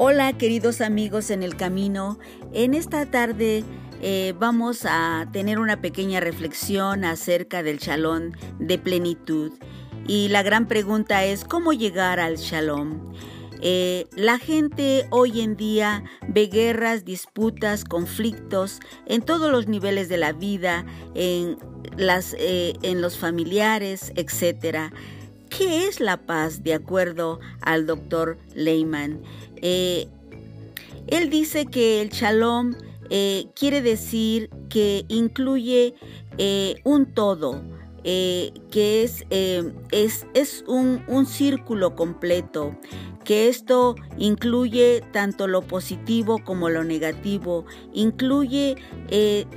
Hola queridos amigos en el camino. En esta tarde eh, vamos a tener una pequeña reflexión acerca del shalom de plenitud. Y la gran pregunta es, ¿cómo llegar al shalom? Eh, la gente hoy en día ve guerras, disputas, conflictos en todos los niveles de la vida, en, las, eh, en los familiares, etc. ¿Qué es la paz de acuerdo al doctor Lehman? Eh, él dice que el shalom eh, quiere decir que incluye eh, un todo, que es, es, es un, un, círculo completo, que esto incluye tanto lo positivo como lo negativo, incluye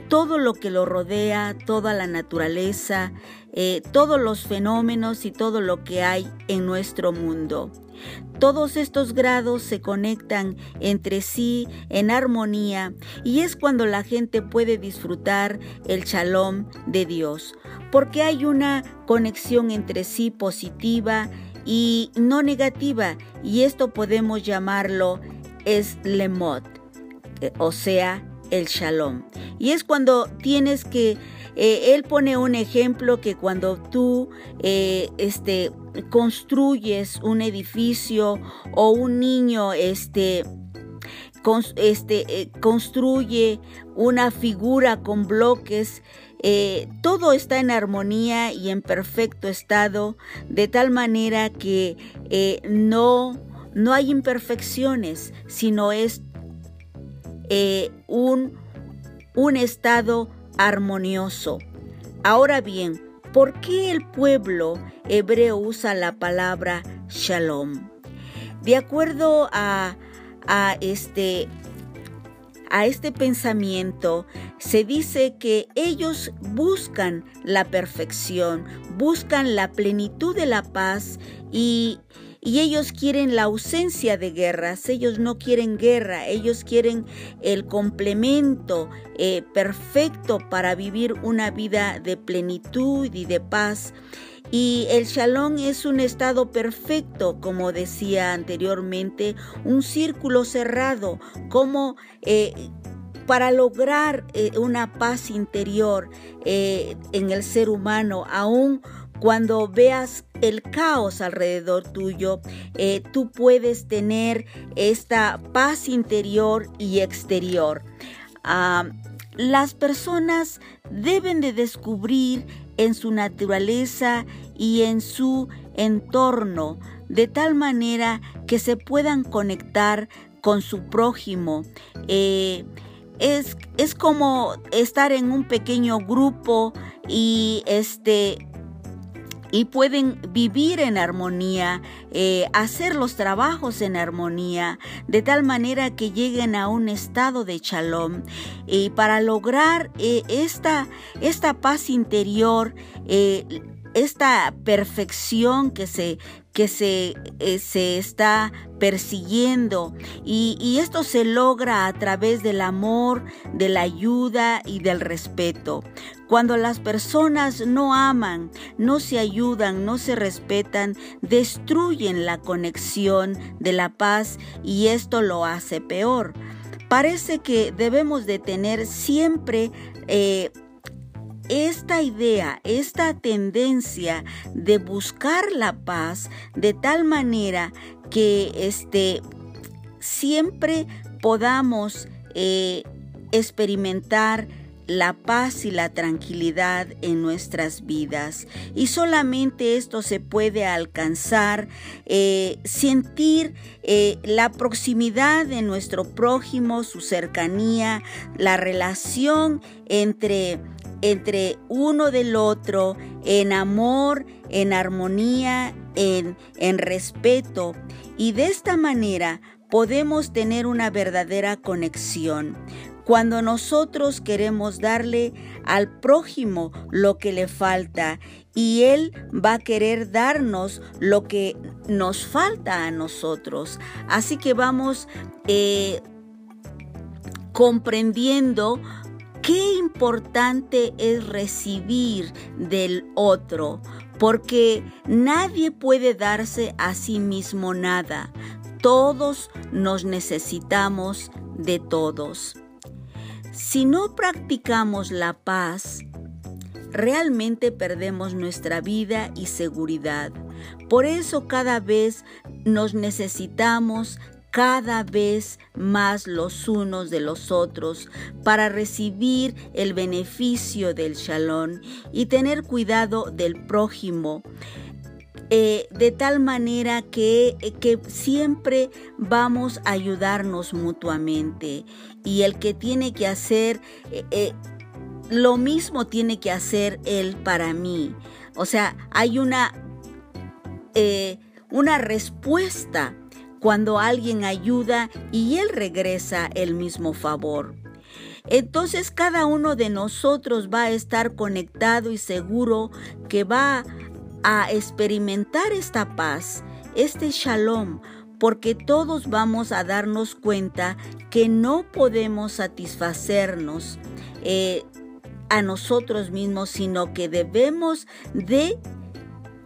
todo lo que lo rodea, toda la naturaleza, todos los fenómenos y todo lo que hay en nuestro mundo. Todos estos grados se conectan entre sí en armonía y es cuando la gente puede disfrutar el shalom de Dios, porque hay una conexión entre sí positiva y no negativa y esto podemos llamarlo es lemot, eh, o sea, el shalom. Y es cuando tienes que eh, él pone un ejemplo que cuando tú eh, este, construyes un edificio o un niño este, este, eh, construye una figura con bloques, todo está en armonía y en perfecto estado, de tal manera que no, no hay imperfecciones, sino es un, un estado armonioso. Ahora bien, ¿por qué el pueblo hebreo usa la palabra shalom? De acuerdo a, a este a este pensamiento, se dice que ellos buscan la perfección, buscan la plenitud de la paz y, y ellos quieren la ausencia de guerras, ellos no quieren guerra, ellos quieren el complemento eh, perfecto para vivir una vida de plenitud y de paz. Y el shalom es un estado perfecto, como decía anteriormente, un círculo cerrado, como eh, para lograr eh, una paz interior en el ser humano, aún cuando veas el caos alrededor tuyo, eh, tú puedes tener esta paz interior y exterior. Ah, las personas deben de descubrir en su naturaleza y en su entorno de tal manera que se puedan conectar con su prójimo. Eh, es, es, como estar en un pequeño grupo y este y pueden vivir en armonía, eh, hacer los trabajos en armonía, de tal manera que lleguen a un estado de shalom. Y para lograr eh, esta, esta paz interior, eh, esta perfección que se, que se, eh, se está persiguiendo y, y, esto se logra a través del amor, de la ayuda y del respeto. Cuando las personas no aman, no se ayudan, no se respetan, destruyen la conexión de la paz y esto lo hace peor. Parece que debemos de tener siempre eh, esta idea, esta tendencia de buscar la paz de tal manera que este, siempre podamos eh, experimentar la paz y la tranquilidad en nuestras vidas. Y solamente esto se puede alcanzar, eh, sentir eh, la proximidad de nuestro prójimo, su cercanía, la relación entre entre uno del otro en amor, en armonía, en, en respeto. Y de esta manera podemos tener una verdadera conexión. Cuando nosotros queremos darle al prójimo lo que le falta y Él va a querer darnos lo que nos falta a nosotros. Así que vamos eh, comprendiendo Qué importante es recibir del otro, porque nadie puede darse a sí mismo nada. todos nos necesitamos de todos. Si no practicamos la paz, realmente perdemos nuestra vida y seguridad. Por eso cada vez nos necesitamos cada vez más los unos de los otros para recibir el beneficio del shalom y tener cuidado del prójimo. Eh, de tal manera que, que, siempre vamos a ayudarnos mutuamente y el que tiene que hacer eh, eh, lo mismo tiene que hacer él para mí. O sea, hay una, una respuesta cuando alguien ayuda y él regresa el mismo favor. Entonces cada uno de nosotros va a estar conectado y seguro que va a experimentar esta paz, este shalom, porque todos vamos a darnos cuenta que no podemos satisfacernos eh, a nosotros mismos, sino que debemos de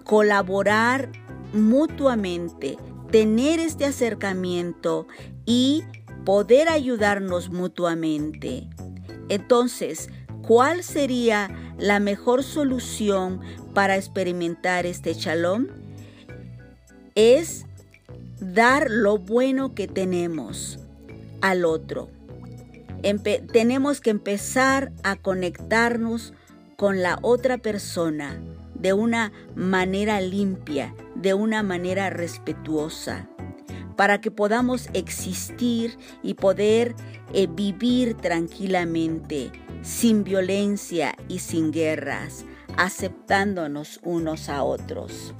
colaborar mutuamente, tener este acercamiento y poder ayudarnos mutuamente. Entonces, ¿cuál sería la mejor solución para experimentar este shalom? Es dar lo bueno que tenemos al otro. tenemos que empezar a conectarnos con la otra persona de una manera limpia, de una manera respetuosa, para que podamos existir y poder eh, vivir tranquilamente, sin violencia y sin guerras, aceptándonos unos a otros.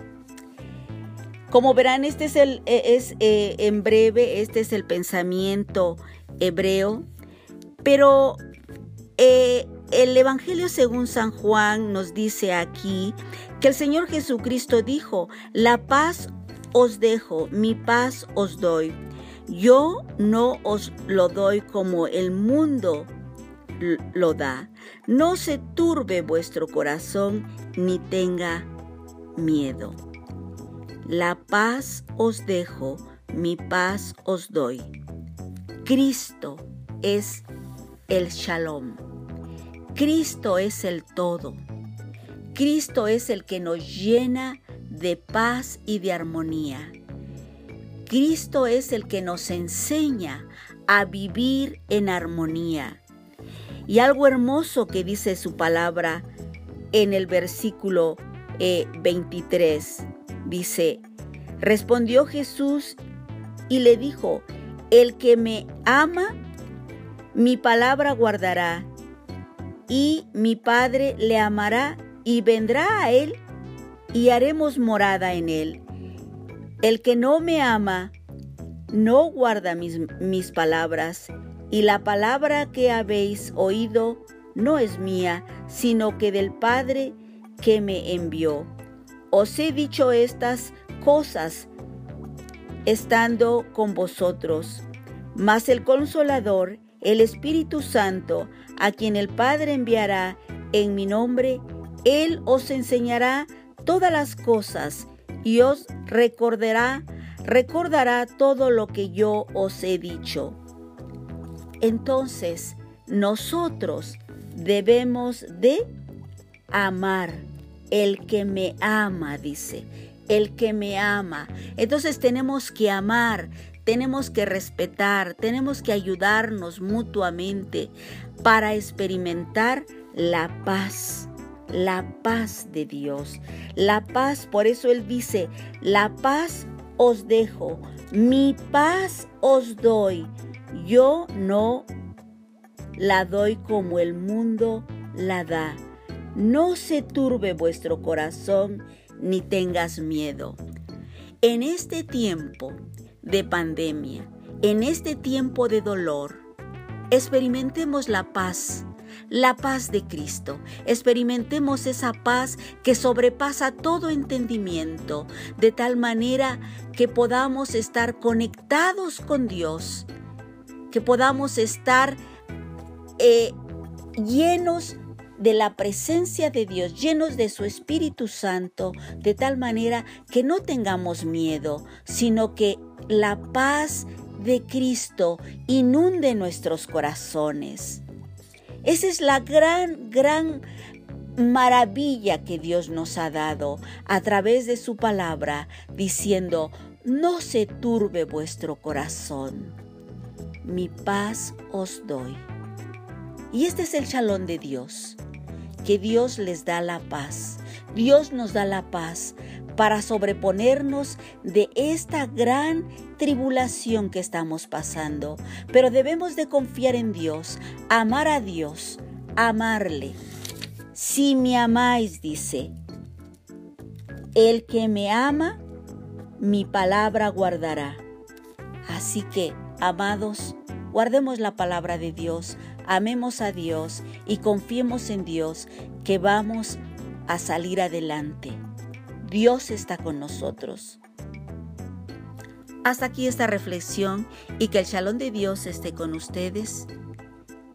Como verán, este es el e, es eh, en breve, este es el pensamiento hebreo, pero eh, el Evangelio según San Juan nos dice aquí que el Señor Jesucristo dijo, la paz os dejo, mi paz os doy. Yo no os lo doy como el mundo lo da. No se turbe vuestro corazón ni tenga miedo. La paz os dejo, mi paz os doy. Cristo es el shalom. Cristo es el todo. Cristo es el que nos llena de paz y de armonía. Cristo es el que nos enseña a vivir en armonía. Y algo hermoso que dice su palabra en el versículo 23, eh, dice, respondió Jesús y le dijo, el que me ama, mi palabra guardará y mi Padre le amará y vendrá a él y haremos morada en él. El que no me ama, no guarda mis, mis palabras, y la palabra que habéis oído no es mía, sino que del Padre que me envió. Os he dicho estas cosas estando con vosotros, mas el consolador, el Espíritu Santo, a quien el Padre enviará en mi nombre, Él os enseñará todas las cosas y os recordará, recordará todo lo que yo os he dicho. Entonces, nosotros debemos de amar. El que me ama, dice, el que me ama. Entonces tenemos que amar, tenemos que respetar, tenemos que ayudarnos mutuamente para experimentar la paz, la paz de Dios. La paz, por eso Él dice, la paz os dejo, mi paz os doy. Yo no la doy como el mundo la da. No se turbe vuestro corazón ni tengas miedo. En este tiempo de pandemia, en este tiempo de dolor, experimentemos la paz, la paz de Cristo. Experimentemos esa paz que sobrepasa todo entendimiento, de tal manera que podamos estar conectados con Dios, que podamos estar eh, llenos de la presencia de Dios, llenos de su Espíritu Santo, de tal manera que no tengamos miedo, sino que la paz de Cristo inunde nuestros corazones. Esa es la gran, gran maravilla que Dios nos ha dado a través de su palabra, diciendo, no se turbe vuestro corazón, mi paz os doy. Y este es el chalón de Dios, que Dios les da la paz. Dios nos da la paz para sobreponernos de esta gran tribulación que estamos pasando. Pero debemos de confiar en Dios, amar a Dios, amarle. Si me amáis, dice, el que me ama, mi palabra guardará. Así que, amados, guardemos la palabra de Dios, amemos a Dios y confiemos en Dios que vamos a salir adelante. Dios está con nosotros. Hasta aquí esta reflexión y que el shalom de Dios esté con ustedes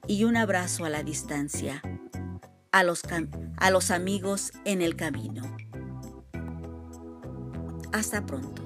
y un abrazo a la distancia a los, a los amigos en el camino. Hasta pronto.